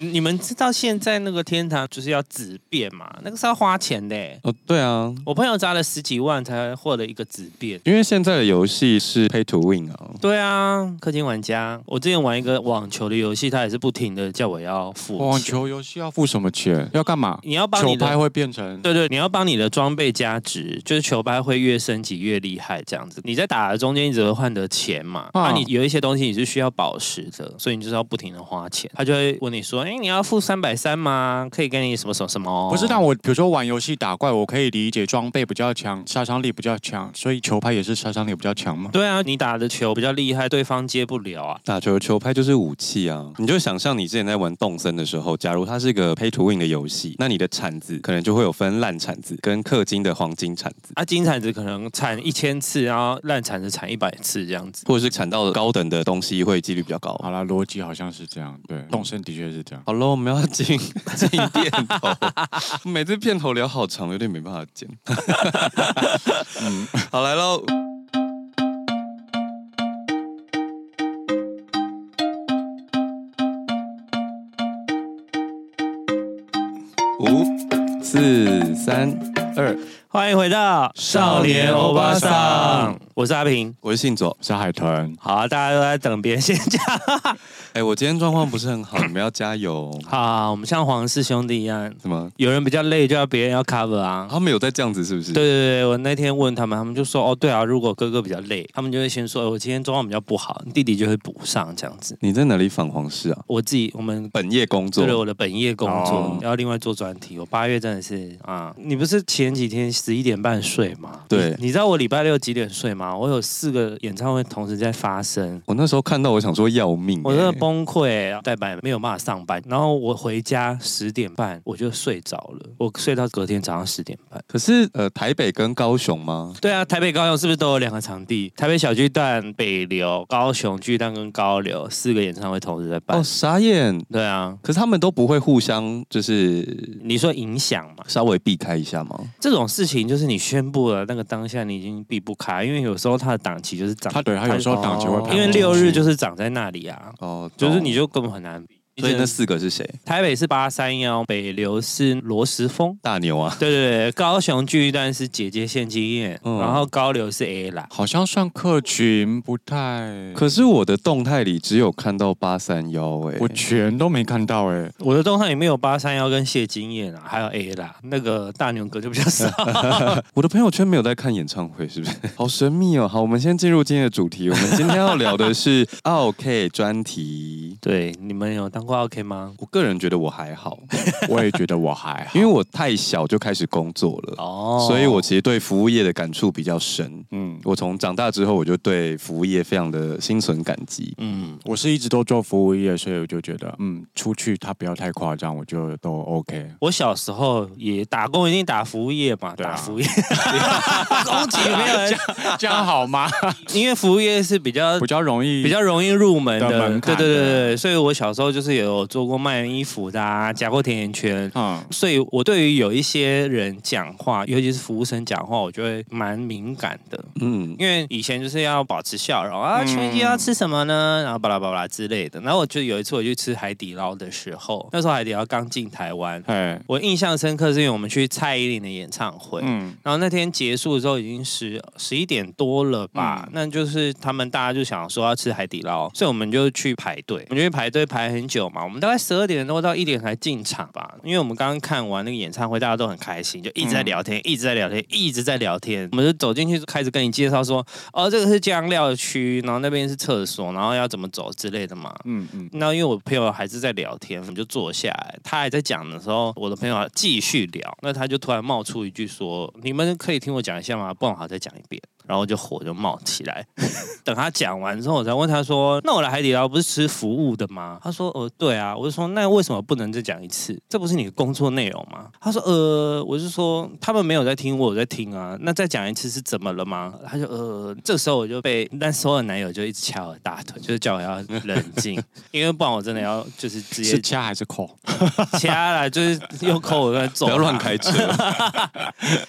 你们知道现在那个天堂就是要纸变嘛？那个是要花钱的。哦，对啊，我朋友砸了十几万才获得一个纸变。因为现在的游戏是 pay to win 啊。对啊，氪金玩家，我之前玩一个网球的游戏，他也是不停的叫我要付。网球游戏要付什么钱？要干嘛？你要帮球拍会变成？对对，你要帮你的装备加值，就是球拍会越升级越厉害这样子。你在打的中间一直会换得钱嘛？啊，你有一些东西你是需要宝石的，所以你就是要不停的花钱。他就会问你说，哎，你要付三百。百三吗？可以给你什么什么什么？不是，但我比如说玩游戏打怪，我可以理解装备比较强，杀伤力比较强，所以球拍也是杀伤力比较强吗？对啊，你打的球比较厉害，对方接不了啊。打球的球拍就是武器啊！你就想象你之前在玩动森的时候，假如它是一个 pay to win 的游戏，那你的铲子可能就会有分烂铲子跟氪金的黄金铲子啊。金铲子可能铲一千次，然后烂铲子铲一百次这样子，或者是铲到高等的东西会几率比较高。好啦，逻辑好像是这样。对，动森的确是这样。好喽，我们要进 进。片头，每次片头聊好长，有点没办法剪。嗯，好来喽，五、四、三、二，欢迎回到少年欧巴桑。我是阿平，我是信佐，我是海豚。好啊，大家都在等别人先讲。哎，我今天状况不是很好，你们要加油。好，好，我们像黄氏兄弟一样，什么？有人比较累，就要别人要 cover 啊。他们有在这样子，是不是？对对对，我那天问他们，他们就说，哦，对啊，如果哥哥比较累，他们就会先说，我今天状况比较不好，弟弟就会补上这样子。你在哪里访黄室啊？我自己，我们本业工作，对我的本业工作，要另外做专题。我八月真的是啊，你不是前几天十一点半睡嘛？对，你知道我礼拜六几点睡吗？我有四个。演唱会同时在发生，我那时候看到，我想说要命，我真的崩溃，代班没有办法上班，然后我回家十点半我就睡着了，我睡到隔天早上十点半。可是呃，台北跟高雄吗？对啊，台北高雄是不是都有两个场地？台北小巨蛋、北流、高雄巨蛋跟高流四个演唱会同时在办。哦，傻眼。对啊，可是他们都不会互相就是你说影响嘛，稍微避开一下吗？这种事情就是你宣布了那个当下你已经避不开，因为有时候他的档期。就是长，他对他有时候档期会排，因为六日就是长在那里啊，哦，就是你就根本很难比。所以那四个是谁？台北是八三幺，北流是罗时丰，大牛啊！对对对，高雄巨蛋是姐姐献经验，嗯、然后高流是 A 啦，好像算客群不太。可是我的动态里只有看到八三幺，哎，我全都没看到哎、欸，我的动态里面有八三幺跟谢金燕啊，还有 A 啦，那个大牛哥就比较少。我的朋友圈没有在看演唱会，是不是？好神秘哦！好，我们先进入今天的主题，我们今天要聊的是奥 K 专题。对，你们有当。OK 吗？我个人觉得我还好，我也觉得我还好，因为我太小就开始工作了哦，所以我其实对服务业的感触比较深。嗯，我从长大之后，我就对服务业非常的心存感激。嗯，我是一直都做服务业，所以我就觉得，嗯，出去他不要太夸张，我就都 OK。我小时候也打工，一定打服务业嘛，打服务业。恭喜没有人这样好吗？因为服务业是比较比较容易、比较容易入门的门槛。对对对对，所以我小时候就是。有做过卖衣服的，啊，夹过甜甜圈，嗯，所以我对于有一些人讲话，尤其是服务生讲话，我就会蛮敏感的，嗯，因为以前就是要保持笑容啊，情人节要吃什么呢？然后巴拉巴拉之类的。然后我就有一次我去吃海底捞的时候，那时候海底捞刚进台湾，嘿。我印象深刻是因为我们去蔡依林的演唱会，嗯，然后那天结束的时候已经十十一点多了吧，嗯，那就是他们大家就想说要吃海底捞，所以我们就去排队，我们就去排队排很久。嘛，我们大概十二点多到一点才进场吧，因为我们刚刚看完那个演唱会，大家都很开心，就一直在聊天，嗯、一直在聊天，一直在聊天。我们就走进去，开始跟你介绍说，哦，这个是酱料区，然后那边是厕所，然后要怎么走之类的嘛。嗯嗯。那因为我朋友还是在聊天，我们就坐下来，他还在讲的时候，我的朋友继续聊，那他就突然冒出一句说：“你们可以听我讲一下吗？不然我再讲一遍。”然后就火就冒起来。等他讲完之后，我才问他说：“那我来海底捞不是吃服务的吗？”他说：“呃，对啊。”我就说：“那为什么不能再讲一次？这不是你的工作内容吗？”他说：“呃，我是说他们没有在听，我有在听啊。那再讲一次是怎么了吗？”他就呃，这时候我就被那所有男友就一直掐我大腿，就是叫我要冷静，因为不然我真的要就是直接是掐还是扣？掐了，就是用口吻揍，不要乱开车。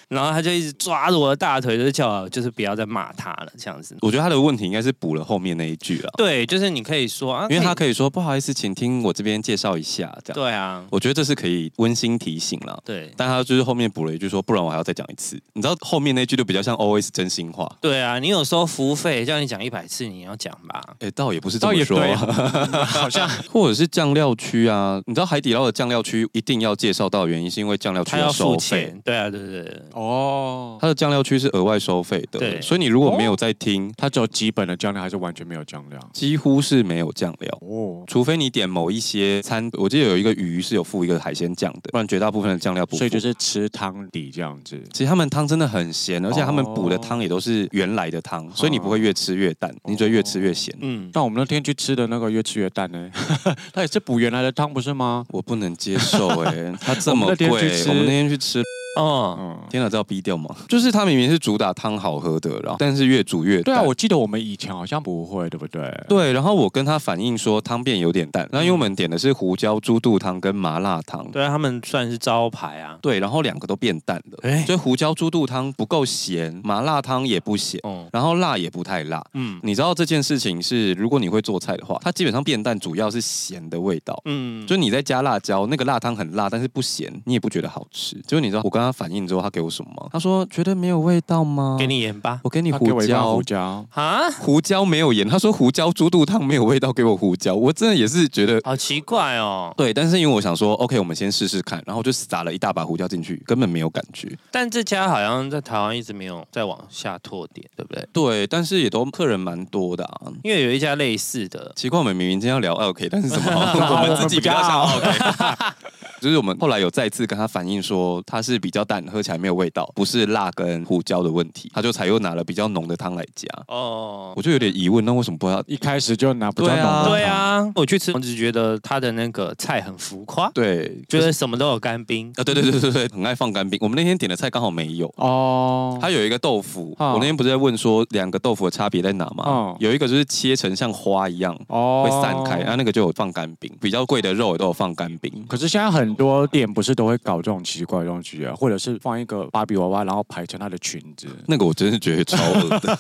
然后他就一直抓着我的大腿，就是叫我就是不要再骂他了，这样子。我觉得他的问题应该是补了后面那一句了。对，就是你可以说啊，因为他可以说不好意思，请听我这边介绍一下，这样。对啊，我觉得这是可以温馨提醒了。对，但他就是后面补了一句说，不然我还要再讲一次。你知道后面那句就比较像 always 真心话。对啊，你有收服务费，叫你讲一百次，你要讲吧？哎，倒也不是这么说，好像或者是酱料区啊。你知道海底捞的酱料区一定要介绍到的原因，是因为酱料区要收费。对啊，对对对。哦，它的酱料区是额外收费的。对，所以你如果没有在听，它只有基本的酱料，还是完全没有酱料？几乎是没有酱料哦，除非你点某一些餐，我记得有一个鱼是有附一个海鲜酱的，不然绝大部分的酱料不。所以就是吃汤底这样子。其实他们汤真的很咸，而且他们补的汤也都是原来的汤，所以你不会越吃越淡，你只会越吃越咸。嗯，但我们那天去吃的那个越吃越淡呢，它也是补原来的汤不是吗？我不能接受哎，它这么贵，我们那天去吃。哦，嗯，天哪，这要逼掉吗？就是它明明是主打汤好喝的，然后但是越煮越淡。对啊，我记得我们以前好像不会，对不对？对，然后我跟他反映说汤变有点淡，那因为我们点的是胡椒猪肚汤跟麻辣汤，对啊，他们算是招牌啊。对，然后两个都变淡了，哎，所以胡椒猪肚汤不够咸，麻辣汤也不咸，嗯，然后辣也不太辣，嗯，你知道这件事情是，如果你会做菜的话，它基本上变淡主要是咸的味道，嗯，就你在加辣椒，那个辣汤很辣，但是不咸，你也不觉得好吃。就是你知道我跟他反应之后，他给我什么吗？他说觉得没有味道吗？给你盐吧，我给你胡椒。胡椒啊？胡椒没有盐。他说胡椒猪肚汤没有味道，给我胡椒。我真的也是觉得好奇怪哦。对，但是因为我想说，OK，我们先试试看，然后就撒了一大把胡椒进去，根本没有感觉。但这家好像在台湾一直没有再往下拓点，对不对？对，但是也都客人蛮多的啊。因为有一家类似的，奇怪，我们明明今天要聊 OK，但是怎么？我们自己比较想 OK。就是我们后来有再次跟他反映说，他是比较淡，喝起来没有味道，不是辣跟胡椒的问题，他就才又拿了比较浓的汤来加。哦，我就有点疑问，那为什么不要一开始就拿比较浓的汤？对啊，我去吃，我只觉得他的那个菜很浮夸，对，觉得什么都有干冰啊，对对对对对，很爱放干冰。我们那天点的菜刚好没有哦，他有一个豆腐，我那天不是在问说两个豆腐的差别在哪吗？有一个就是切成像花一样哦，会散开，然后那个就有放干冰，比较贵的肉也都有放干冰。可是现在。很多店不是都会搞这种奇怪的东西啊，或者是放一个芭比娃娃，然后排成她的裙子，那个我真是觉得超恶的。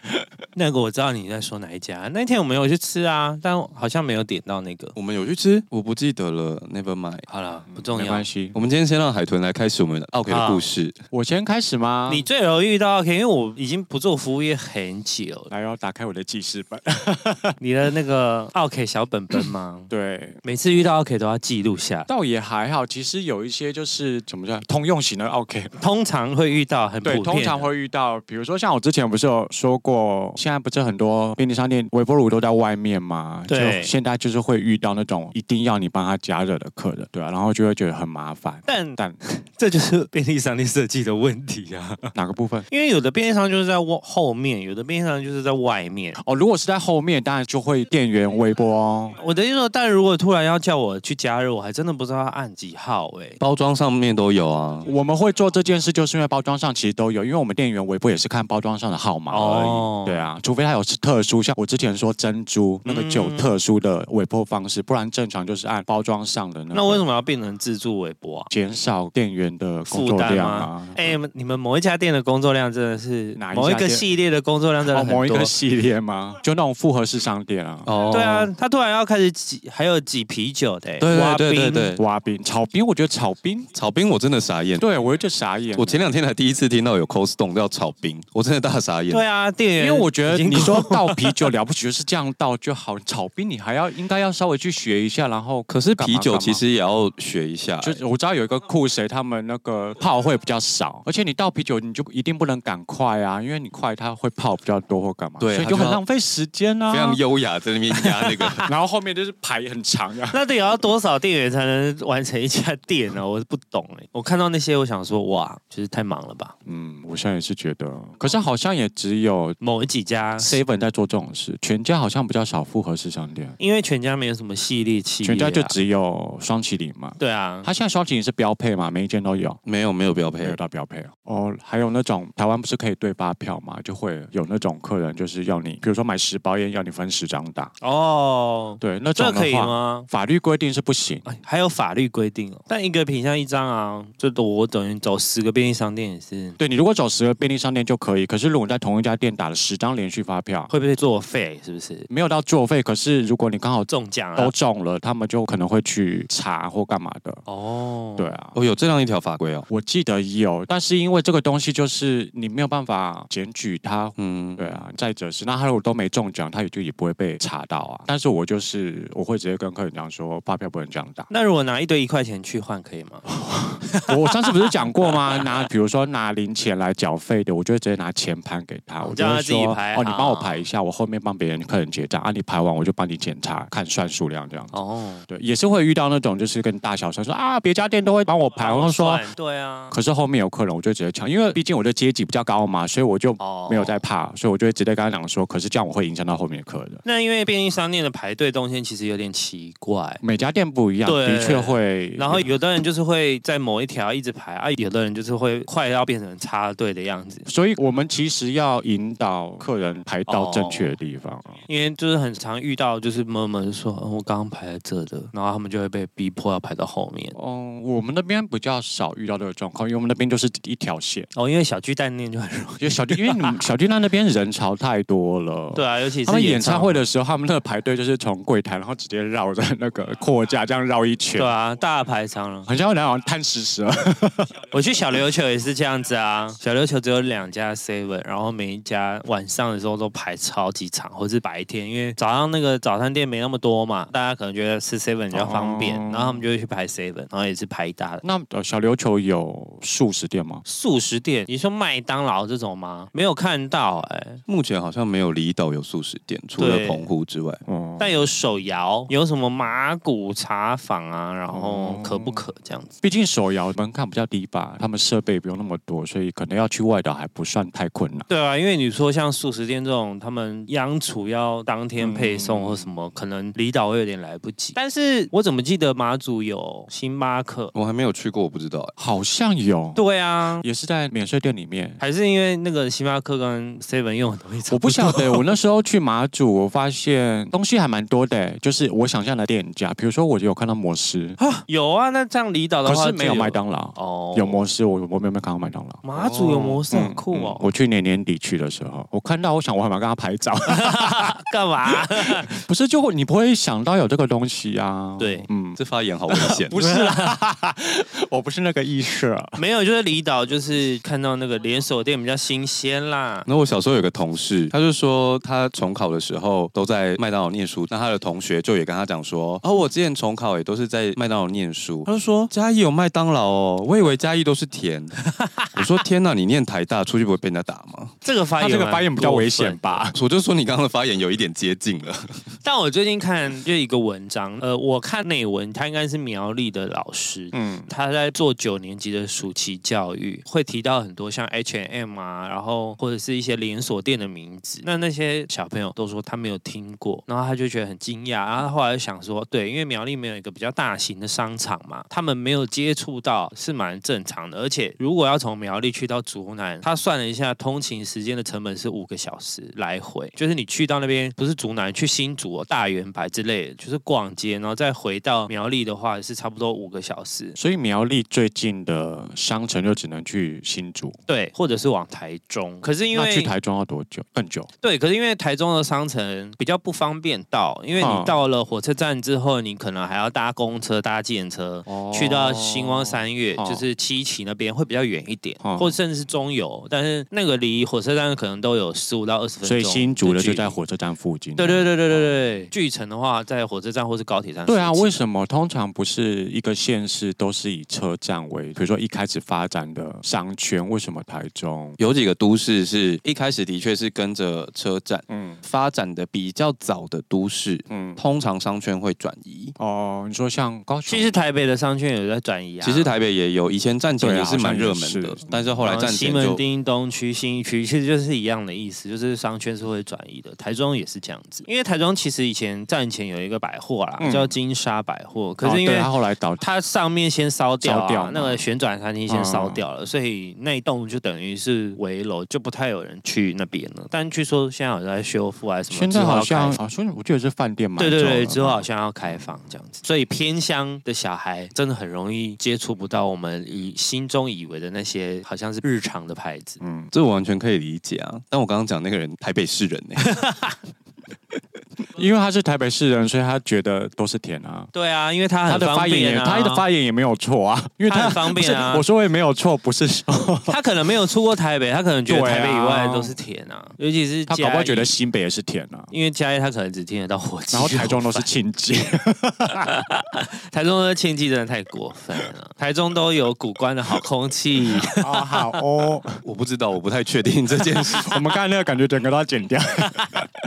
那个我知道你在说哪一家，那天我们有去吃啊，但好像没有点到那个。我们有去吃，我不记得了，Never mind。好了，不重要，没关系。我们今天先让海豚来开始我们的奥 K 的故事。我先开始吗？你最容易遇到奥 K，因为我已经不做服务业很久了。来，要打开我的记事本，你的那个奥 K 小本本吗？对，每次遇到奥 K 都要记录下。倒也还好，其实。有一些就是怎么讲，通用型的 OK，通常会遇到很普遍对，通常会遇到，比如说像我之前不是有说过，现在不是很多便利商店微波炉都在外面嘛，对，就现在就是会遇到那种一定要你帮他加热的客人，对啊，然后就会觉得很麻烦。但但 这就是便利商店设计的问题啊，哪个部分？因为有的便利商就是在后面，有的便利商就是在外面。哦，如果是在后面，当然就会电源微波哦。我的意思说，但如果突然要叫我去加热，我还真的不知道要按几号哎。包装上面都有啊。我们会做这件事，就是因为包装上其实都有，因为我们店员尾波也是看包装上的号码而已。哦、对啊，除非它有特殊，像我之前说珍珠那个就有特殊的尾波方式，不然正常就是按包装上的那。那为什么要变成自助尾波啊？减少店员的工作量啊。哎，你们某一家店的工作量真的是哪一某一个系列的工作量真的很多？某一个系列吗？就那种复合式商店啊。哦，对啊，他突然要开始挤，还有挤啤酒的。对对对对对，挖冰炒冰，我觉得炒冰。炒冰我真的傻眼，对我就傻眼。我前两天才第一次听到有 cold stone 叫炒冰，我真的大傻眼。对啊，店员，因为我觉得你说倒啤酒了不起，就是这样倒就好。炒冰你还要应该要稍微去学一下，然后可是啤酒其实也要学一下。就我知道有一个酷谁，他们那个泡会比较少，而且你倒啤酒你就一定不能赶快啊，因为你快它会泡比较多或干嘛，对，所以就很浪费时间啊。非常优雅在那边压那个，然后后面就是排很长啊。那得要多少店员才能完成一家店呢？我是不懂哎，我看到。那些我想说，哇，其实太忙了吧？嗯，我现在也是觉得，可是好像也只有某几家 seven 在做这种事，全家好像比较少复合式商店，因为全家没有什么系列器，全家就只有双麒麟嘛。对啊，他现在双麒麟是标配嘛，每一间都有？没有，没有标配，没有到标配哦。哦，还有那种台湾不是可以对发票嘛？就会有那种客人就是要你，比如说买十包烟，要你分十张打。哦，对，那这可以吗？法律规定是不行，还有法律规定哦。但一个品相一张啊，最多我等于走十个便利商店也是。对，你如果走十个便利商店就可以，可是如果你在同一家店打了十张连续发票，会不会作废？是不是？没有到作废，可是如果你刚好中奖都中了，他们就可能会去查或干嘛的。哦，对啊，哦，有这样一条法规哦，我记得有，但是因为这个东西就是你没有办法检举他，嗯，对啊。再者是，那他如果都没中奖，他也就也不会被查到啊。但是我就是我会直接跟客人讲说，发票不能这样打。那如果拿一堆一块钱去换可以吗？我上次不是讲过吗？拿比如说拿零钱来缴费的，我就会直接拿钱盘给他，我就会说哦，你帮我排一下，我后面帮别人客人结账啊，你排完我就帮你检查看算数量这样子。哦，对，也是会遇到那种就是跟大小声说啊，别家店都会帮我排，我说对啊，可是后面有客人，我就直接抢，因为毕竟我的阶级比较高嘛，所以我就没有在怕，所以我就会直接跟他讲说，可是这样我会影响到后面的客人。那因为便利商店的排队动线其实有点奇怪，每家店不一样，的确会。然后有的人就是会在某一条一直排啊，有的人就是会快要变成插队的样子。所以我们其实要引导客人排到正确的地方啊。因为就是很常遇到，就是闷闷说，我刚刚排在这的，然后他们就会被逼迫要排到后面。哦，我们那边比较少遇到这个状况，因为我们那边就是一条线。哦，因为小巨蛋那边就很容易，因为小巨，因为你们 小巨蛋那边人潮太多了。对啊，尤其是他们演唱会的时候，他们那个排队就是从柜台，然后直接绕着那个 货架这样绕一圈。对啊，大排长龙，很像我两个人贪食蛇。我去小琉球也是这样子啊，小琉球只有两家 seven，然后每一家晚上的时候都排超级长，或是白天，因为早上那个早餐店没那么多嘛，大家可能觉得吃 seven 比较方便，哦、然后他们就会去排 seven，然后也是排一大的。那小琉球有素食店吗？素食店？你说麦当劳这种吗？没有看到哎、欸，目前好像没有离岛有素食店，除了澎湖之外。嗯，但有手摇，有什么麻古茶坊啊，然后可不可这样子？毕竟手摇门槛比较低吧，他们设备不用那么多，所以可能要去外岛还不算太困难。对啊，因为你说像素食店这种，他们央厨要当天配送或什么，嗯、可能离岛会有点来不及。但是我怎么记得马祖有星巴克？我还没有去过，我不知道。好像有。对啊，也是在免税店里面。还是因为那个星巴克跟 Seven 用的东西？我不晓得。我那时候去马祖，我发现东西还蛮多的，就是我想象的店家。比如说，我有看到摩斯啊，有啊。那这样离岛的话，可是没有麦当劳哦。有模式，我我没有没有看到麦当劳。马祖有模式，很酷哦。我去年年底去的时候，我看到，我想我还蛮跟他拍照。干嘛？不是，就你不会想到有这个东西啊？对，嗯，这发言好危险。不是啦，我不是那个意思。没有，就是离岛，就是看到那个连锁店比较新鲜啦。那我小时候有个同事，他就说他重考的时候都在麦当劳念书，那他的同学就也跟他讲说，哦，我之前重考也都是在麦当劳念书。他就说嘉义有麦当劳哦，我以为嘉义都是甜。我说天哪，你念台大出去不会被人家打吗？这个发言，这个发言比较危险吧？我就说你刚刚的发言有一点接近了。但我最近看就一个文章，呃，我看内文，他应该是苗栗的老师，嗯，他在做九年级的暑期教育，会提到很多像 H&M 啊，然后或者是一些连锁店的名字。那那些小朋友都说他没有听过，然后他就觉得很惊讶，然后后来就想说，对，因为苗栗没有一个比较大型的商场嘛，他们没有接触到是蛮正常的。而且如果要从苗栗去到竹南，他算了一下通勤时间的成本是五个小时来回，就是你去到那边不是竹南，去新竹、哦、大圆白之类的，就是逛街，然后再回到苗栗的话是差不多五个小时。所以苗栗最近的商城就只能去新竹，对，或者是往台中。可是因为去台中要多久？更久。对，可是因为台中的商城比较不方便到，因为你到了火车站之后，你可能还要搭公车、搭计程车、哦、去到星光三月，哦、就是七期那边会比较远一点，哦、或者甚至是中游，但是那个离火车站可能都有十五到二十分钟。所以新竹的就在火车站附近。对对对对对对，巨城的话在火车站或是高铁站。对啊，为什么通常不是一个县市都是以车站为，比如说一开始发展的商圈，为什么台中有几个都市是一开始的确是跟着车站，嗯，发展的比较早的都市，嗯，通常商圈会转移。哦，你说像高雄，其实台北的商圈也在转移啊。其实台北也有，以前站前也是蛮热门的，但是后来站前西门町东区、新义区其实就是一样的意思，就是商圈是会转移的。台中也是这样子，因为台中其实以前站前有一个百货啦，叫金沙百货，可是因为它后来倒，它上面先烧掉，掉那个旋转餐厅先烧掉了，所以那一栋就等于是围楼，就不太有人去那边了。但据说现在好像在修复还是什么，现在好像啊，所以我记得是饭店嘛，对对对，之后好像要开放这样子，所以偏乡的小孩真的很容易接触不到我们以心中以为的那些好像是日常的牌子。嗯，这我完全可以理解啊。但我刚刚讲那个人台北市人呢、欸。因为他是台北市人，所以他觉得都是甜啊。对啊，因为他很方便啊，他的发言也没有错啊，因为他很方便啊。我说也没有错，不是说 他可能没有出过台北，他可能觉得台北以外都是甜啊，尤其是他搞不好觉得新北也是甜啊，因为嘉义他可能只听得到火鸡，然后台中都是庆记，台中的庆记真的太过分了，台中都有古关的好空气。啊，好哦，我不知道，我不太确定这件事，我们刚才那个感觉整个都要剪掉，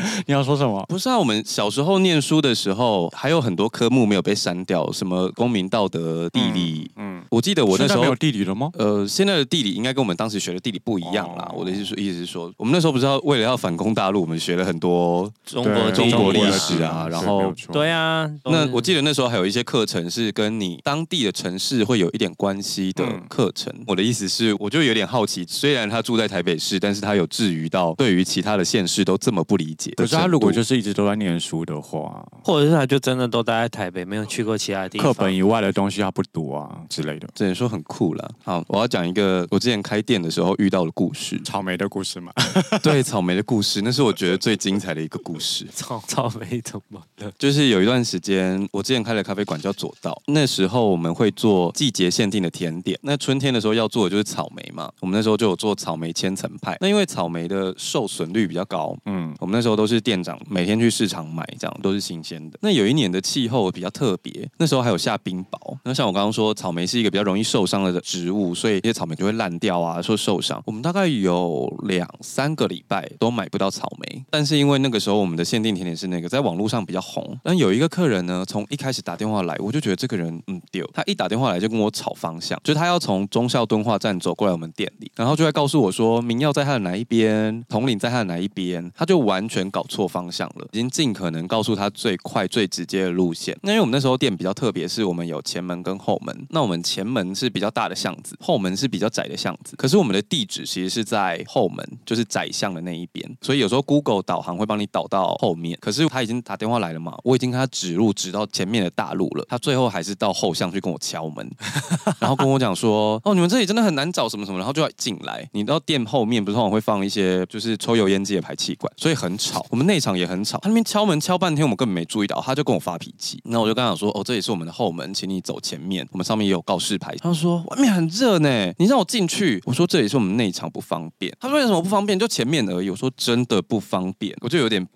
你要说什么？不是啊，我们小时候念书的时候，还有很多科目没有被删掉，什么公民、道德、地理。嗯，嗯我记得我那时候没有地理了吗？呃，现在的地理应该跟我们当时学的地理不一样啦。哦、我的意思说，意思是说，我们那时候不知道为了要反攻大陆，我们学了很多中国中国历史啊。然后对啊，那我记得那时候还有一些课程是跟你当地的城市会有一点关系的课程。嗯、我的意思是，我就有点好奇，虽然他住在台北市，但是他有至于到对于其他的县市都这么不理解。可是他如果就是一直都在念书的话，或者是他就真的都待在台北，没有去过其他地方，课本以外的东西他不读啊之类的，只能说很酷了。好，我要讲一个我之前开店的时候遇到的故事，草莓的故事嘛。对，草莓的故事，那是我觉得最精彩的一个故事。草 草莓怎么了？就是有一段时间，我之前开了咖啡馆叫左道，那时候我们会做季节限定的甜点。那春天的时候要做的就是草莓嘛，我们那时候就有做草莓千层派。那因为草莓的受损率比较高，嗯，我们那时候都是店长每天去市场买，这样都是新鲜的。那有一年的气候比较特别，那时候还有下冰雹。那像我刚刚说，草莓是一个比较容易受伤的植物，所以这些草莓就会烂掉啊，说受伤。我们大概有两三个礼拜都买不到草莓，但是因为那个时候我们的限定甜点是那个在网络上比较红。但有一个客人呢，从一开始打电话来，我就觉得这个人嗯丢。他一打电话来就跟我吵方向，就他要从忠孝敦化站走过来我们店里，然后就会告诉我说明耀在他的哪一边，统领在他的哪一边，他就完全搞错方向了，已经尽可能告诉他最快最直接的路线。那因为我们那时候店比较特别，是我们有前门跟后门。那我们前门是比较大的巷子，后门是比较窄的巷子。可是我们的地址其实是在后门，就是窄巷的那一边。所以有时候 Google 导航会帮你导到后面。可是他已经打电话来了嘛，我已经跟他指路指到前面的大路了。他最后还是到后巷去跟我敲门，然后跟我讲说：“哦，你们这里真的很难找什么什么。”然后就要进来。你到店后面不是通常会放一些就是抽油烟机的排气管，所以很吵。我们内场也很吵。他那边敲门敲半天，我们根本没注意到，他就跟我发脾气。那我就跟他说：“哦，这里是我们的后门，请你走前面。我们上面也有告示牌。”他说：“外面很热呢，你让我进去。”我说：“这也是我们内场不方便。”他说：“为什么不方便？就前面而已。”我说：“真的不方便。”我就有点。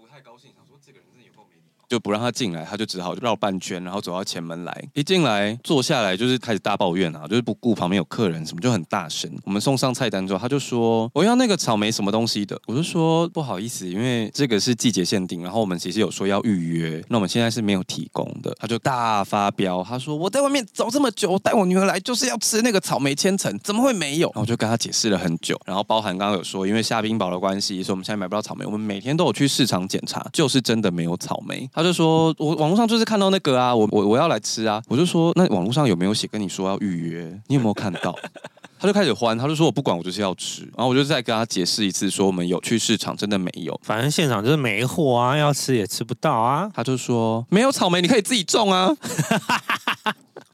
就不让他进来，他就只好绕半圈，然后走到前门来。一进来坐下来就是开始大抱怨啊，就是不顾旁边有客人什么，就很大声。我们送上菜单之后，他就说我要那个草莓什么东西的。我就说不好意思，因为这个是季节限定，然后我们其实有说要预约，那我们现在是没有提供的。他就大发飙，他说我在外面走这么久，带我女儿来就是要吃那个草莓千层，怎么会没有？然后我就跟他解释了很久，然后包含刚刚有说，因为下冰雹的关系，所以我们现在买不到草莓。我们每天都有去市场检查，就是真的没有草莓。就说：“我网络上就是看到那个啊，我我我要来吃啊。”我就说：“那网络上有没有写跟你说要预约？你有没有看到？” 他就开始欢，他就说：“我不管，我就是要吃。”然后我就再跟他解释一次，说我们有去市场，真的没有，反正现场就是没货啊，要吃也吃不到啊。他就说：“没有草莓，你可以自己种啊。”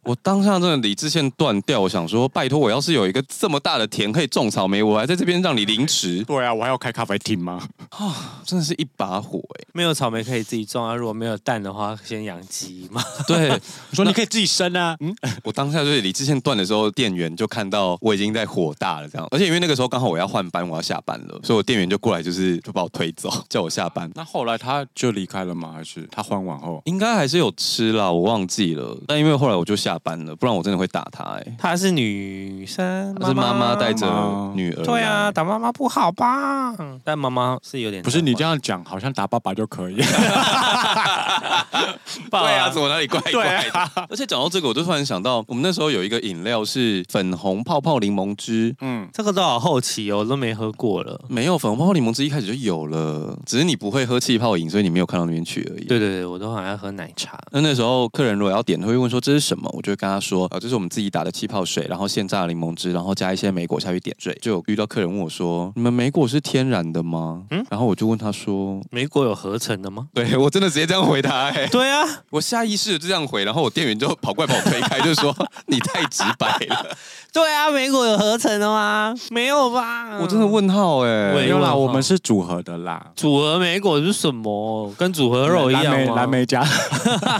我当下真的理智线断掉，我想说，拜托，我要是有一个这么大的田可以种草莓，我还在这边让你凌迟。对啊，我还要开咖啡厅吗？啊，真的是一把火哎、欸！没有草莓可以自己种啊，如果没有蛋的话，先养鸡嘛。对，我 说你可以自己生啊。嗯，我当下就是理智线断的时候，店员就看到我已经在火大了，这样。而且因为那个时候刚好我要换班，我要下班了，所以我店员就过来，就是就把我推走，叫我下班。那后来他就离开了吗？还是他换完后应该还是有吃啦，我忘记了。但因为后来我就下。下班了，不然我真的会打他。哎，她是女生，她是妈妈带着女儿。对啊，打妈妈不好吧？但妈妈是有点……不是你这样讲，好像打爸爸就可以。对啊，怎么哪里怪怪的？而且讲到这个，我就突然想到，我们那时候有一个饮料是粉红泡泡柠檬汁。嗯，这个都好好奇哦，我都没喝过了。没有粉红泡泡柠檬汁一开始就有了，只是你不会喝气泡饮，所以你没有看到那边去而已。对对对，我都好像喝奶茶。那那时候客人如果要点，他会问说这是什么，我就会跟他说啊，这是我们自己打的气泡水，然后现榨的柠檬汁，然后加一些莓果下去点缀。就有遇到客人问我说，你们莓果是天然的吗？嗯，然后我就问他说，莓果有合成的吗？对，我真的直接这样回答。哎，对啊，我下意识就这样回，然后我店员就跑过来把我推开，就说你太直白了。对啊，莓果有合成的吗？没有吧？我真的问号哎，没有啦，我们是组合的啦。组合莓果是什么？跟组合肉一样吗？蓝莓加，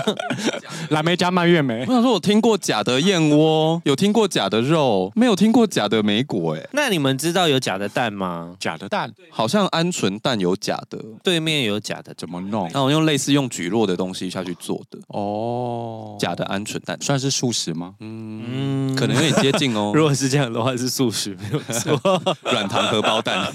蓝莓加蔓越莓。我想说，我听过假的燕窝，有听过假的肉，没有听过假的莓果哎。那你们知道有假的蛋吗？假的蛋，好像鹌鹑蛋有假的，对面有假的，怎么弄？那我用类似用蒟蒻的东西下去做的哦，假的鹌鹑蛋算是素食吗？嗯，可能有点接近哦。如果是这样的话，是素食没有错。软糖荷包蛋，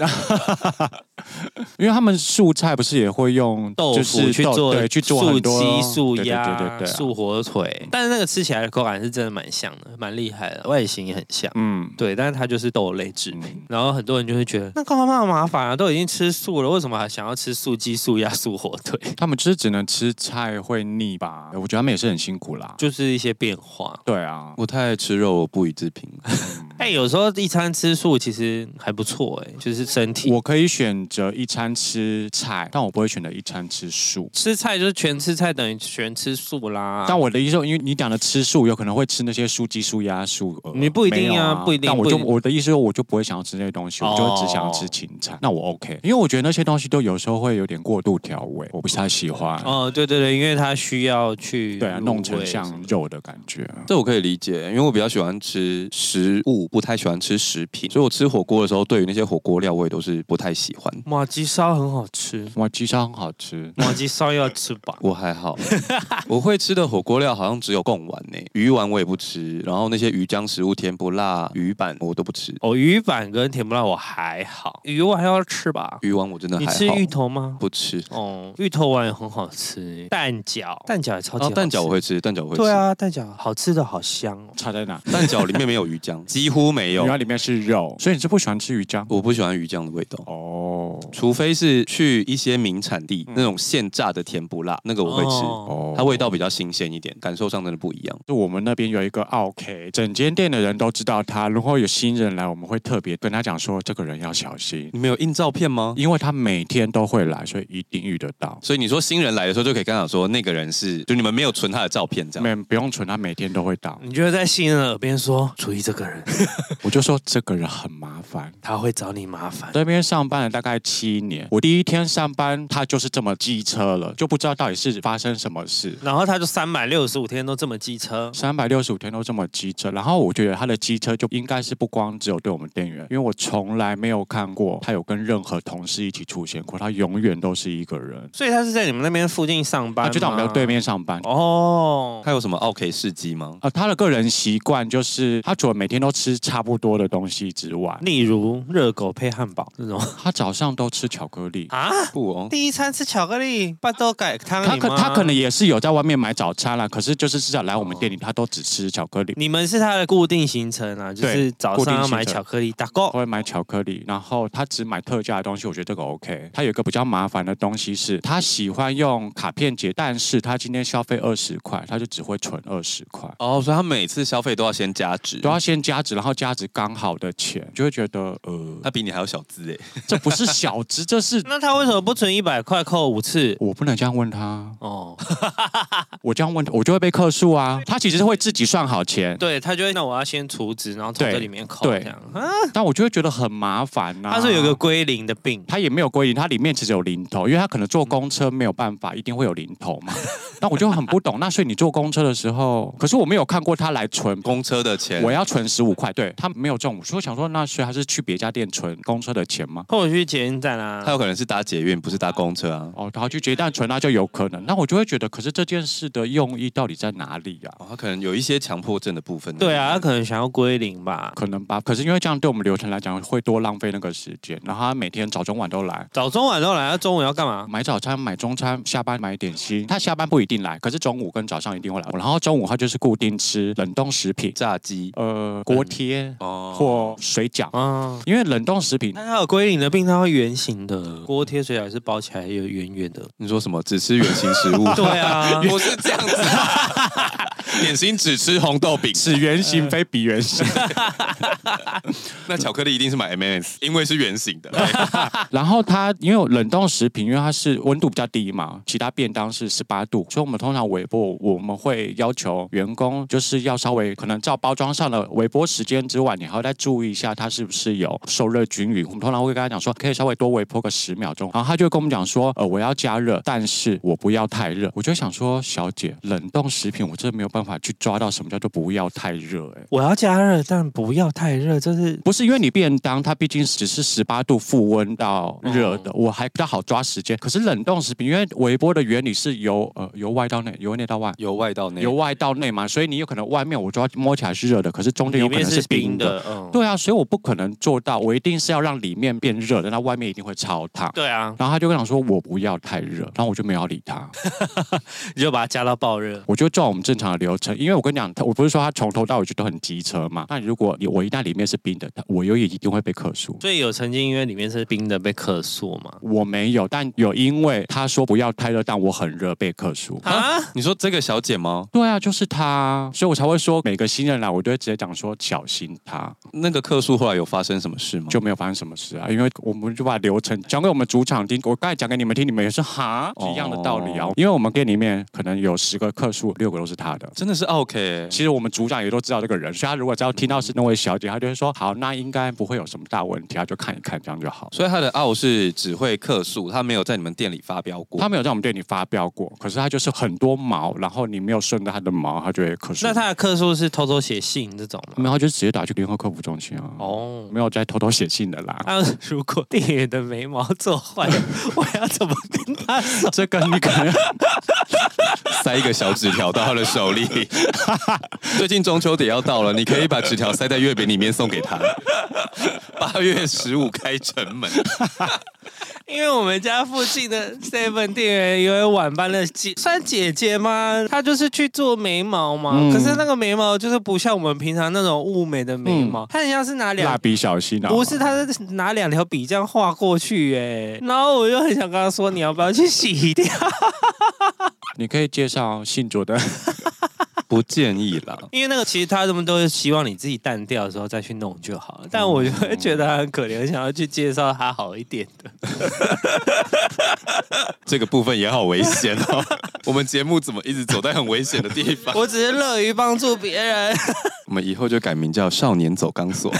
因为他们素菜不是也会用豆腐去做，对，去做素鸡、素鸭、对对对，素火腿。但是那个吃起来的口感是真的蛮像的，蛮厉害的，外形也很像。嗯，对，但是它就是豆类制品。然后很多人就会觉得，那干嘛那么麻烦啊？都已经吃素了，为什么还想要吃素鸡、素鸭、素火腿？他们就是只能吃菜会腻吧？我觉得他们也是很辛苦啦，就是一些变化。对啊，我太爱吃肉，我不予置评。哎，有时候一餐吃素其实还不错，哎，就是身体。我可以选择一餐吃菜，但我不会选择一餐吃素。吃菜就是全吃菜，等于全吃素啦。但我的意思说，因为你讲的吃素，有可能会吃那些素鸡、素鸭、素鹅。你不一定啊，不一定。但我就我的意思说，我就不会想要吃那些东西，我就会只想要吃芹菜。那我 OK，因为我觉得那些东西都有时候会有点过度调味，我不太喜欢。哦，对对对，因为它需要去对啊，弄成像肉的感觉。这我可以理解，因为我比较喜欢吃食物，不太喜欢吃食品，所以我吃火锅的时候，对于那些火锅料我也都是不太喜欢。哇鸡烧很好吃，哇鸡烧很好吃，麻鸡烧要吃吧？我还好，我会吃的火锅料好像只有贡丸呢，鱼丸我也不吃，然后那些鱼浆食物，甜不辣、鱼板我都不吃。哦，鱼板跟甜不辣我还好，鱼丸还要吃吧？鱼丸我真的还好。你吃芋头吗？不吃。哦，芋头丸也很好吃，蛋饺，蛋饺也超级好吃。蛋饺我会吃，蛋饺我会吃。对啊，蛋饺好吃的好香哦。差在哪？蛋饺里面没有鱼浆，几乎没有。鱼里面是肉，所以你是不喜欢吃鱼浆？我不喜欢鱼浆的味道。哦，除非是去一些名产地那种现榨的甜不辣，那个我会吃。哦，它味道比较新鲜一点，感受上真的不一样。就我们那边有一个 OK，整间店的人都知道他。如果有新人来，我们会特别跟他讲说，这个人要小心。你们有印照片吗？因为他每天都会来，所以一定遇得到。所以你说新人来的时候就可以跟他说，那个人是就你们没有存他的照片这样？没，不用存，他每天都会到。你就会在新人耳边说，注意这个人。我就说这个人很麻烦，他会找你麻烦。这边上班了大概七年，我第一天上班，他就是这么机车了，就不知道到底是发生什么事。然后他就三百六十五天都这么机车，三百六十五天都这么机车。然后我觉得他的机车就应该是不光只有对我们店员，因为我从来没有看过他有跟任何同事一起出现过，他永远都是一个人。所以他是在你们那边附近上班，他就在我们的对面上班。哦，他有什么 OK 事迹吗？啊，他的个人习惯就是他除了每天都吃差不多的东西之外，例如热狗配汉堡这种，他早上都吃巧克力啊？不哦，第一餐吃巧克力，不都改汤？他可他可能也是有在外面买早餐啦，可是就是至少来我们店里，他都只吃巧克力。你们是他的固定行程啊？就是早上要买巧克力，打勾会买巧克力，然后他只买特价的东西，我觉得这个 OK。他有一个比较麻烦的东西是，他喜欢用卡片结，但是他今天消费二十块，他就只会存二十块。哦，所以他每次消费都要先加值，都要先加值，然后加值刚好的钱，就会觉得呃，他比你还要小资哎，这不是小资，这是那他为什么不存一百块扣五次？我不能这样问他哦，我这样问他，我就会被客诉啊。他其实是会自己算好钱，对他就会那我要先储值，然后从这里面扣这样啊。但我就会觉得很麻烦呐。他是有个归零的病，他也没有归零，他里面其实有零头，因为他可能坐公车没有办法，一定会有零头嘛。那我就很不懂，那所以你坐公车的时候，可是我没有看过他来存公车的钱，我要存十五块，对他没有这种，所以我想说，那所以还是去别家店存公车的钱吗？或者去捷运站啊？他有可能是搭捷运，不是搭公车啊。哦，他去捷运站存，那就有可能。那我就会觉得，可是这件事的用意到底在哪里呀、啊？他可能有一些强迫症的部分。对啊，他可能想要归零吧？可能吧。可是因为这样对我们流程来讲会多浪费那个时间。然后他每天早中晚都来，早中晚都来。他中午要干嘛？买早餐、买中餐，下班买点心。他下班不一定来，可是中午跟早上一定会来。然后中午他就是固定吃冷冻食品、炸鸡、呃锅贴哦或水饺啊。因为冷冻食品，那他有归零的病，他会圆形的锅贴、水饺是包起来有圆圆的。你说什么？只吃圆形食物？对啊，不是这样子。点心只吃红豆饼，是圆形非比圆形。那巧克力一定是买 M&M's，因为是圆形的。然后它因为冷冻食品，因为它是温度比较低嘛，其他便当是十八度，所以我们通常微波，我们会要求员工就是要稍微可能照包装上的微波时间之外，你还要再注意一下它是不是有受热均匀。我们通常会跟他讲说，可以稍微多微波个十秒钟。然后他就跟我们讲说，呃，我要加热，但是我不要太热。我就想说，小姐，冷冻食品我真的没有办法去抓到什么叫做不要太热。哎，我要加热，但不要太热，这是不是因为你便当它毕竟只是十八度复温到热的，我还比较好抓时间。可是冷冻食品，因为微波的原理是由呃由外到内，由内到外，由外到内，由外到内嘛，所以你有可能外面我抓摸起来是热的，可是中间有可能是冰的。冰的嗯、对啊，所以我不可能做到，我一定是要让里面变热的，那外面一定会超烫。对啊，然后他就跟我说我不要太热，然后我就没有理他，你就把它加到爆热。我就照我们正常的流程，因为我跟你讲，我不是说他从头到尾就都很机车嘛。那如果你我一旦里面是冰的，我又一定会被克诉。所以有曾经因为里面是冰的被克诉吗？我没有，但有因为他说不要太热，但我很热被克诉啊？你说这个小姐吗？对啊，就是她，所以我才会说每个新人来，我都会直接讲说小心她。那个克诉后来有发生什么事吗？就没有发生什么事啊，因为我们就把流程讲给我们主场听。我刚才讲给你们听，你们也是哈一样的道理啊。因为我们店里面可能有十个客数，六个都是他的，真的是 OK。其实我们组长也都知道这个人，所以他如果只要听到是那位小姐，他就会说好，那应该不会有什么大问题，他就看一看这样就好。所以他的傲是只会客数，他没有在你们店里发飙过。他没有在我们店里发飙过，可是他就是很多毛，然后你没有顺着他的毛，他就会客数。那他的客数是偷偷写信这种吗？没有，就直接打去联合客服中心啊。哦，没有在偷偷写信的啦。那如果店员的眉毛做坏，我要怎么跟他？这个你可能 塞一个小纸条到他的手里。最近中秋节要到了，你可以把纸条塞在月饼里面送给他。八月十五开城门。因为我们家附近的 Seven 店员有一位晚班的姐，算姐姐吗？她就是去做眉毛嘛。嗯、可是那个眉毛就是不像我们平常那种雾眉的眉毛，她、嗯、很像是拿两蜡笔小新啊，不是，她是拿两条笔这样画过去哎。然后我就很想跟她说，你要不要去洗掉？你可以介绍信主的。不建议啦，因为那个其实他们都是希望你自己淡掉的时候再去弄就好了。但我就会觉得他很可怜，想要去介绍他好一点的。这个部分也好危险哦。我们节目怎么一直走在很危险的地方？我只是乐于帮助别人。我们以后就改名叫少年走钢索，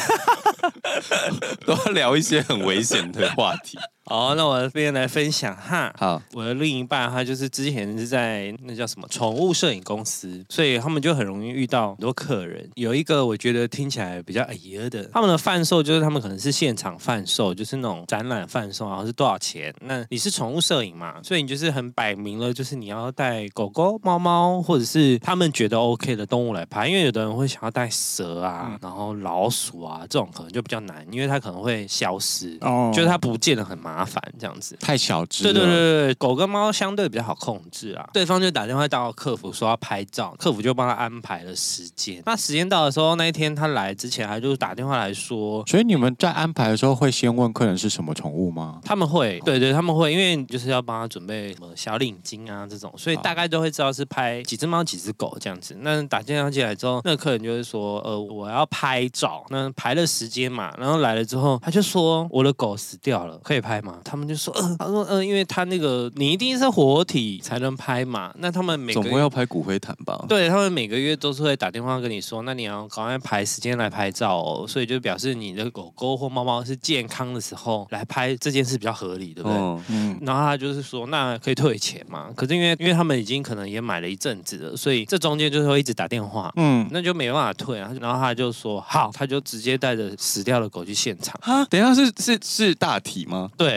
都要聊一些很危险的话题。好，那我这边来分享哈。好，我的另一半他就是之前是在那叫什么宠物摄影公司，所以他们就很容易遇到很多客人。有一个我觉得听起来比较哎呀的，他们的贩售就是他们可能是现场贩售，就是那种展览贩售，然后是多少钱？那你是宠物摄影嘛，所以你就是很摆明了，就是你要带狗狗、猫猫，或者是他们觉得 OK 的动物来拍。因为有的人会想要带蛇啊，然后老鼠啊，这种可能就比较难，因为它可能会消失，哦，就是它不见得很麻烦。麻烦这样子太小只，对对对对，狗跟猫相对比较好控制啊。对方就打电话到客服说要拍照，客服就帮他安排了时间。那时间到的时候，那一天他来之前，他就打电话来说。所以你们在安排的时候会先问客人是什么宠物吗？他们会，对对，他们会，因为就是要帮他准备什么小领巾啊这种，所以大概都会知道是拍几只猫几只狗这样子。那打电话进来之后，那个客人就会说，呃，我要拍照。那排了时间嘛，然后来了之后，他就说我的狗死掉了，可以拍嘛？他们就说，呃，他说，呃，因为他那个你一定是活体才能拍嘛。那他们每个总会要拍骨灰坛吧？对，他们每个月都是会打电话跟你说，那你要赶快排时间来拍照哦。所以就表示你的狗狗或猫猫是健康的时候来拍这件事比较合理，对不对？嗯。嗯，然后他就是说，那可以退钱嘛？可是因为因为他们已经可能也买了一阵子了，所以这中间就是会一直打电话，嗯，那就没办法退啊。然后他就说好，他就直接带着死掉的狗去现场。啊，等一下是是是大体吗？对，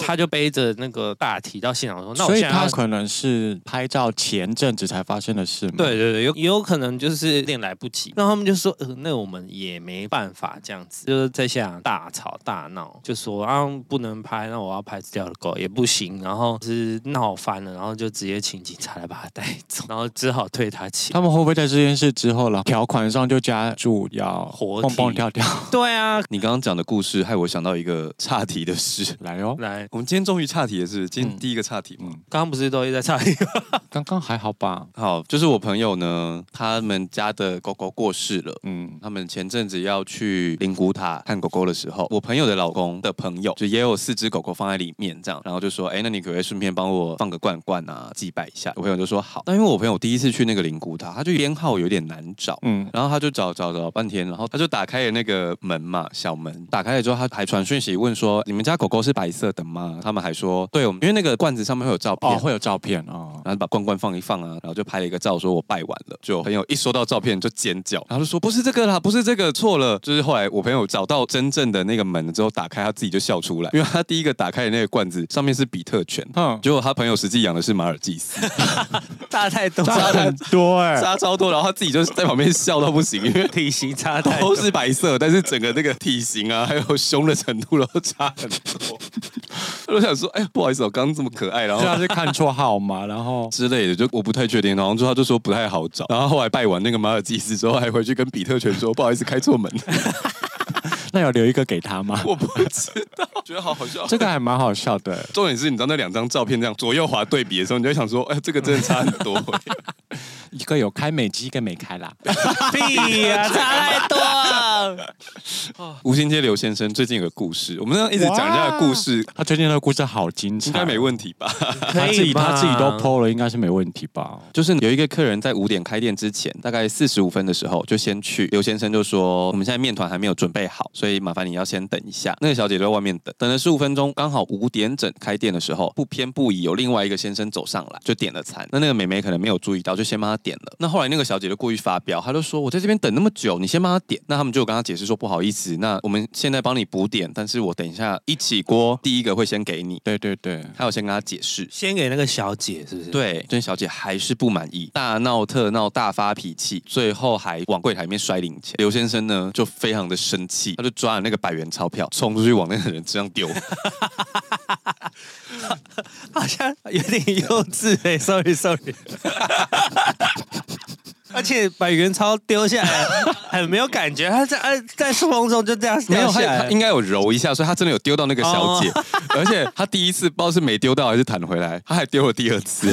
他就背着那个大体到现场说，那我现在他可能是拍照前阵子才发生的事吗？对对对，有也有可能就是有点来不及。那他们就说，呃，那我们也没办法这样子，就是在现场大吵大闹，就说啊不能拍，那我要拍死掉的狗也不行，然后是闹翻了，然后就直接请警察来把他带走，然后只好退他钱。他们会不会在这件事之后了条款上就加注要活蹦蹦跳跳？对啊，你刚刚讲的故事害我想到一个岔题的事，来哦，来，我们今天终于岔题的是今天第一个岔题嘛？嗯，刚刚不是都一直在岔题吗？刚刚还好吧？好，就是我朋友呢，他们家的狗狗过世了，嗯，他们前阵子要去灵骨塔看狗狗的时候，我朋友的老公的朋友就也有四只狗狗放在里面，这样，然后就说，哎，那你可不可以顺便帮我放个罐罐啊，祭拜一下？我朋友就说好。但因为我朋友第一次去那个灵骨塔，他就编号有点难找，嗯，然后他就找找找半天，然后他就打开了那个门嘛，小门打开了之后，他还传讯息问说，你们家狗狗是白色的吗？他们还说，对，我们因为那个罐子上面会有照片，哦，会有照片哦，然后把罐罐放一放啊，然后就拍了一个照，说我拜完了。就我朋友一收到照片就尖叫，然后就说不是这个啦，不是这个，错了。就是后来我朋友找到真正的那个门了之后，打开他自己就笑出来，因为他第一个打开的那个罐子上面是比特犬，嗯，结果他朋友实际养的是马尔济斯，差太多，差很多哎、欸，差超多，然后他自己就在旁边笑到不行，因为 体型差太多，都是白色，但是整个那个体型啊，还有凶的程度都差很多。我想说，哎，不好意思，我刚刚这么可爱，然后他是看错号码，然后 之类的，就我不太确定。然后之后他就说不太好找，然后后来拜完那个马尔济斯之后，还回去跟比特犬说不好意思，开错门。那有留一个给他吗？我不知道，觉得好好笑。这个还蛮好笑的。重点是，你知道那两张照片这样左右滑对比的时候，你就会想说，哎，这个真的差很多。一个有开美肌，一个没开啦。屁呀，差太多了。吴兴街刘先生最近有个故事，我们这样一直讲人家的故事，他最近的故事好精彩，应该没问题吧？他自己他自己都 PO 了，应该是没问题吧？就是有一个客人在五点开店之前，大概四十五分的时候就先去，刘先生就说，我们现在面团还没有准备好，所以麻烦你要先等一下。那个小姐就在外面等，等了十五分钟，刚好五点整开店的时候，不偏不倚有另外一个先生走上来，就点了餐。那那个美眉可能没有注意到，就先帮他点了。那后来那个小姐就过于发飙，她就说：“我在这边等那么久，你先帮她点。”那他们就跟她解释说：“不好意思，那我们现在帮你补点，但是我等一下一起锅第一个会先给你。”对对对，还有先跟她解释，先给那个小姐是不是？对，这小姐还是不满意，大闹特闹，大发脾气，最后还往柜台里面摔零钱。刘先生呢就非常的生气，他就抓了那个百元钞票冲出去往那个人身上丢，好像有点幼稚哎，sorry sorry。而且把元超丢下来很没有感觉，他在呃在树丛中就这样掉下来，他应该有揉一下，所以他真的有丢到那个小姐，而且他第一次不知道是没丢到还是弹回来，他还丢了第二次。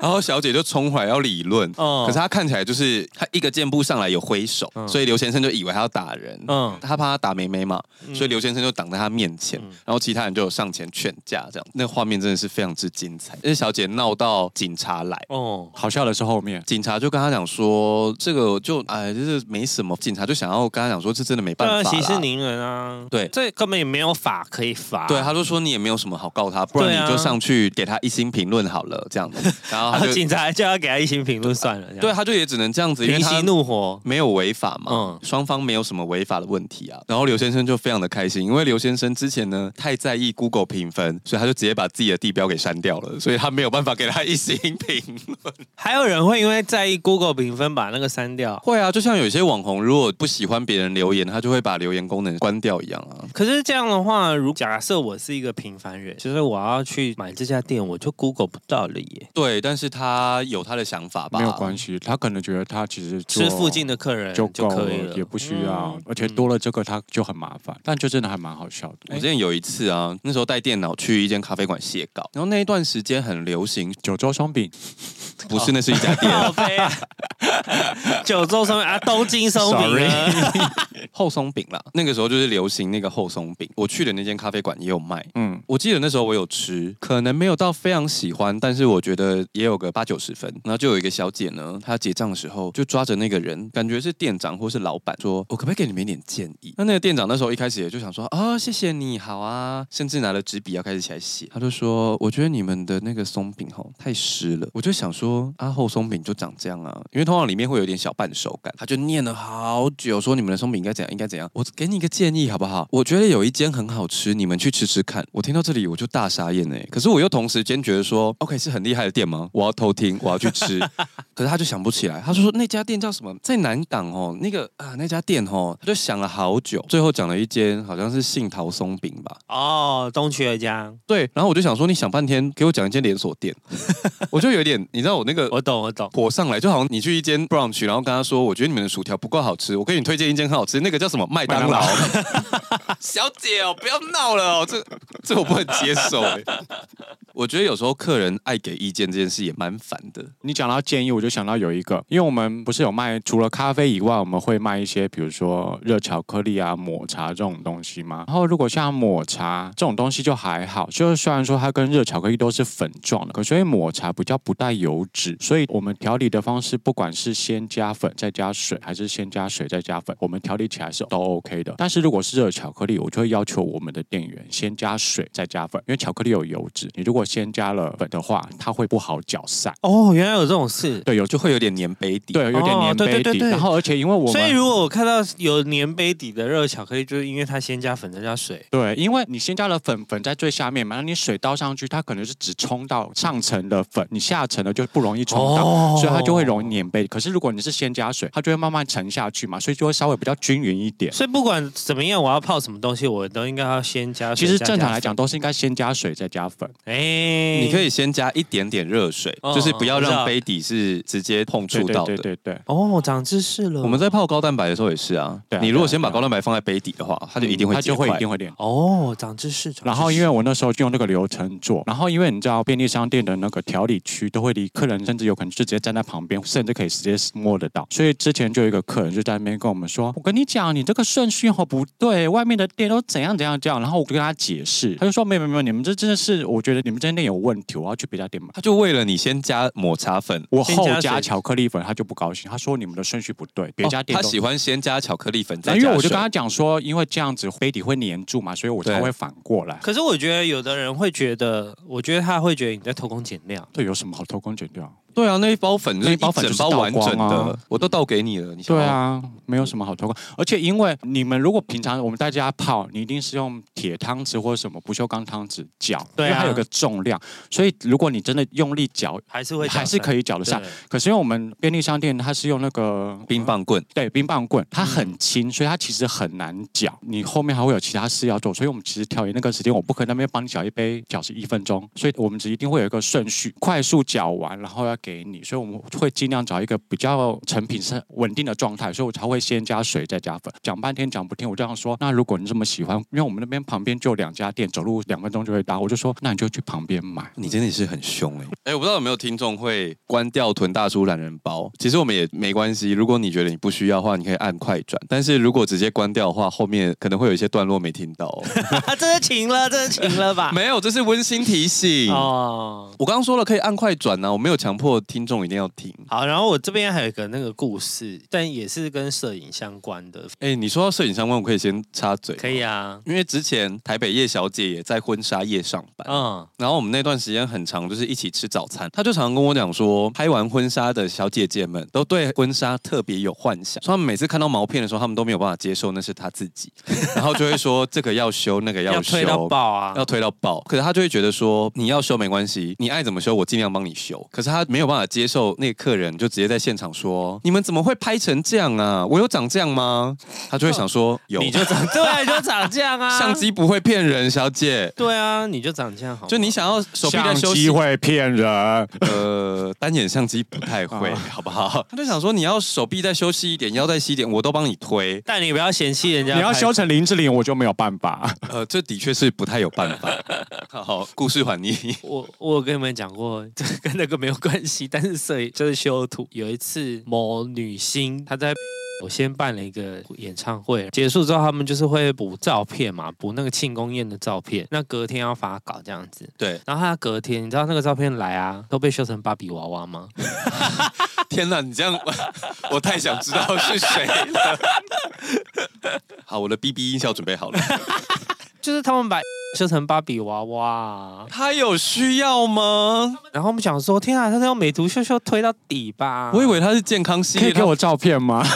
然后小姐就冲回来要理论，可是她看起来就是她一个箭步上来有挥手，所以刘先生就以为她要打人，嗯。他怕她打妹妹嘛，所以刘先生就挡在她面前，然后其他人就有上前劝架，这样那画面真的是非常之精彩。那小姐闹到警察来，哦，好笑的是后面。警察就跟他讲说，这个就哎就是没什么，警察就想要跟她讲说，这真的没办法，息事宁人啊，对，这根本也没有法可以罚，对，他就说你也没有什么好告他，不然你就上去给他一星评论好了，这样子，然后。然后警察就要给他一星评论算了，对，他就也只能这样子，平息怒火，没有违法嘛，嗯，双方没有什么违法的问题啊。然后刘先生就非常的开心，因为刘先生之前呢太在意 Google 评分，所以他就直接把自己的地标给删掉了，所以他没有办法给他一星评论。还有人会因为在意 Google 评分把那个删掉？会啊，就像有些网红如果不喜欢别人留言，他就会把留言功能关掉一样啊。可是这样的话，如假设我是一个平凡人，其实我要去买这家店，我就 Google 不到了耶。对，但是。是他有他的想法吧？没有关系，他可能觉得他其实吃附近的客人就可以了，也不需要，嗯、而且多了这个他就很麻烦。但就真的还蛮好笑的。我之前有一次啊，那时候带电脑去一间咖啡馆写稿，然后那一段时间很流行九州松饼，不是，那是一家店。九州 松饼啊，东京松饼，厚松饼啦。那个时候就是流行那个厚松饼，我去的那间咖啡馆也有卖。嗯，我记得那时候我有吃，可能没有到非常喜欢，但是我觉得也有有个八九十分。然后就有一个小姐呢，她结账的时候就抓着那个人，感觉是店长或是老板，说：“我可不可以给你们一点建议？”那那个店长那时候一开始也就想说：“啊、哦，谢谢你好啊。”甚至拿了纸笔要开始起来写。他就说：“我觉得你们的那个松饼吼太湿了。”我就想说：“啊，厚松饼就长这样啊，因为通常里面会有点小半熟感。”他就念了好久，说：“你们的松饼应该怎样？应该怎样？”我给你一个建议好不好？我觉得有一间很好吃，你们去吃吃看。我听到这里我就大傻眼哎，可是我又同时间觉得说：“OK，是很厉害的店吗？要偷听，我要去吃。”可是他就想不起来，他就说：“那家店叫什么？在南港哦，那个啊，那家店哦。”他就想了好久，最后讲了一间好像是杏桃松饼吧。哦，东区的家。对，然后我就想说，你想半天给我讲一间连锁店，我就有点，你知道我那个，我懂我懂，火上来就好像你去一间 brunch，然后跟他说，我觉得你们的薯条不够好吃，我给你推荐一间很好吃，那个叫什么麦当劳。小姐哦，不要闹了哦，这这我不能接受哎。我觉得有时候客人爱给意见这件事也蛮烦的。你讲到建议，我就想到有一个，因为我们不是有卖除了咖啡以外，我们会卖一些比如说热巧克力啊、抹茶这种东西嘛。然后如果像抹茶这种东西就还好，就是虽然说它跟热巧克力都是粉状的，可所以抹茶比较不带油脂，所以我们调理的方式不管是先加粉再加水，还是先加水再加粉，我们调理起来是都 OK 的。但是如果是热巧克力，我就会要求我们的店员先加水再加粉，因为巧克力有油脂，你如果先加了粉的话，它会不好搅散。哦，原来有这种事。对，有就会有点粘杯底。对，有点粘杯底。哦、对对对对，然后，而且因为我们，所以如果我看到有粘杯底的热巧克力，就是因为它先加粉再加水。对，因为你先加了粉，粉在最下面嘛，那你水倒上去，它可能是只冲到上层的粉，你下层的就不容易冲到，哦、所以它就会容易粘杯。可是如果你是先加水，它就会慢慢沉下去嘛，所以就会稍微比较均匀一点。所以不管怎么样，我要泡什么东西，我都应该要先加水。其实正常来讲，都是应该先加水再加粉。哎，你可以先加一点点热水，哦、就是不要让杯底是直接碰触到的。对对对，对，对哦，长知识了。我们在泡高蛋白的时候也是啊。对啊，你如果先把高蛋白放在杯底的话，它就一定会，它就会一定会裂。哦，长知识。然后因为我那时候就用那个流程做，然后因为你知道便利商店的那个调理区都会离客人，甚至有可能就直接站在旁边，甚至可以直接摸得到。所以之前就有一个客人就在那边跟我们说：“我跟你讲，你这个顺序哦不对，外面的店都怎样怎样这样。”然后我就跟他解释，他就说：“没有没有，你们这真的是，我觉得你们这间店有问题，我要去别家店买。”他就为了你先加抹茶粉，我后加巧克力粉，他就不高兴，他说：“你们的顺序不对，别家店。”他喜欢先加巧克力粉，再加。因为我就跟他讲说，因为这样子杯底会粘住嘛，所以我才会反过来。可是我觉得有的人会觉得，我觉得他会觉得你在偷工减料。对，有什么好偷工减料？对啊，那一包粉，那一包粉整包完整的，我都倒给你了。你对啊，没有什么好偷光。而且因为你们如果平常我们在家泡，你一定是用铁汤匙或者什么不锈钢汤匙搅，对，因为它有个重量，所以如果你真的用力搅，还是会还是可以搅得上。可是因为我们便利商店它是用那个冰棒棍，对，冰棒棍，它很轻，所以它其实很难搅。你后面还会有其他事要做，所以我们其实调研那个时间，我不可能那边帮你搅一杯，搅是一分钟，所以我们只一定会有一个顺序，快速搅完，然后要给你，所以我们。会尽量找一个比较成品是稳定的状态，所以我才会先加水再加粉。讲半天讲不听，我这样说。那如果你这么喜欢，因为我们那边旁边就两家店，走路两分钟就会到，我就说那你就去旁边买。你真的是很凶哎、欸！哎、欸，我不知道有没有听众会关掉屯大叔懒人包。其实我们也没关系，如果你觉得你不需要的话，你可以按快转。但是如果直接关掉的话，后面可能会有一些段落没听到、哦。这是停了，这是停了吧？没有，这是温馨提醒哦。我刚刚说了可以按快转呢、啊，我没有强迫听众一定要听。好，然后我这边还有一个那个故事，但也是跟摄影相关的。哎，你说到摄影相关，我可以先插嘴。可以啊，因为之前台北叶小姐也在婚纱业上班，嗯，然后我们那段时间很长，就是一起吃早餐。她就常常跟我讲说，拍完婚纱的小姐姐们都对婚纱特别有幻想，说他们每次看到毛片的时候，他们都没有办法接受那是她自己，然后就会说这个要修，那个要修，要推到爆啊，要推到爆。可是她就会觉得说，你要修没关系，你爱怎么修，我尽量帮你修。可是她没没有办法接受那个客人就直接在现场说：“你们怎么会拍成这样啊？我有长这样吗？”他就会想说：“有，你就长 对，你就长这样啊。”相机不会骗人，小姐。对啊，你就长这样好。就你想要手臂的休息，机会骗人。呃，单眼相机不太会，好不好？他就想说你要手臂再休息一点，腰再细一点，我都帮你推。但你不要嫌弃人家。你要修成林志玲，我就没有办法。呃，这的确是不太有办法。好，故事还你。我我跟你们讲过，这跟那个没有关系，但是摄影就是修图。有一次，某女星她在。我先办了一个演唱会，结束之后他们就是会补照片嘛，补那个庆功宴的照片。那隔天要发稿这样子。对。然后他隔天，你知道那个照片来啊，都被修成芭比娃娃吗？天哪，你这样，我太想知道是谁了。好，我的 BB 音效准备好了。就是他们把。修成芭比娃娃，他有需要吗？然后我们想说，天啊，他是用美图秀秀推到底吧？我以为他是健康系列，可以给我照片吗？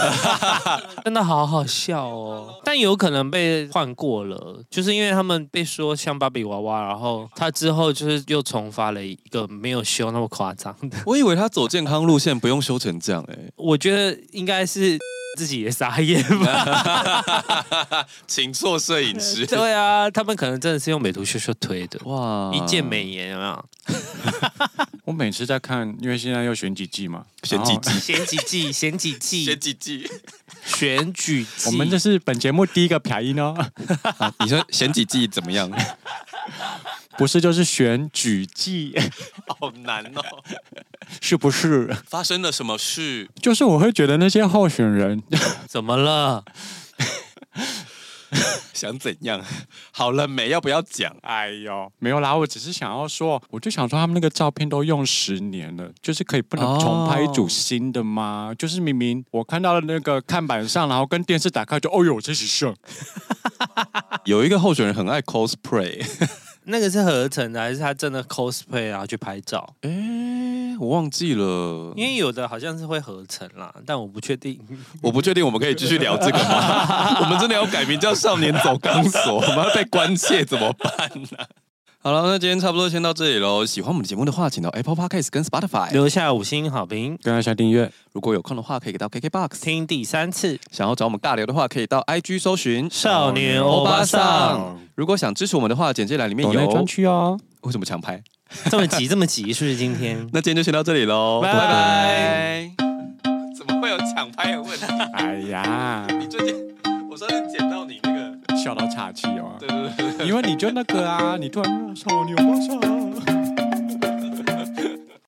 真的好好笑哦，但有可能被换过了，就是因为他们被说像芭比娃娃，然后他之后就是又重发了一个没有修那么夸张的。我以为他走健康路线，不用修成这样哎、欸。我觉得应该是。自己也傻眼吧，请错摄影师。对啊，他们可能真的是用美图秀秀推的。哇，一键美颜有没有？我每次在看，因为现在要选几季嘛，选几季，选几季，选几季，选几季，选举。我们这是本节目第一个便宜哦。你说选几季怎么样？不是，就是选举季，好难哦，是不是？发生了什么事？就是我会觉得那些候选人 怎么了？想怎样？好了没？要不要讲？哎呦，没有啦，我只是想要说，我就想说，他们那个照片都用十年了，就是可以不能重拍一组新的吗？哦、就是明明我看到了那个看板上，然后跟电视打开就，哦呦，这是像。有一个候选人很爱 cosplay。那个是合成的，还是他真的 cosplay 然后去拍照？哎，我忘记了，因为有的好像是会合成啦，但我不确定。我不确定，我们可以继续聊这个吗？我们真的要改名叫少年走钢索，我们要被关切怎么办呢？好了，那今天差不多先到这里喽。喜欢我们的节目的话，请到 Apple Podcast 跟 Spotify 留下五星好评，跟一下订阅。如果有空的话，可以给到 KKBOX 听第三次。想要找我们尬聊的话，可以到 IG 搜寻少年欧巴桑。如果想支持我们的话，简介栏里面有专区哦。为什么强拍？这么急，这么急，是不是今天？那今天就先到这里喽，拜拜。怎么会有抢拍的问题？哎呀，你最近我上次捡到你那个。笑到岔气哦，对对对，因为你就那个啊，你突然说你有多少？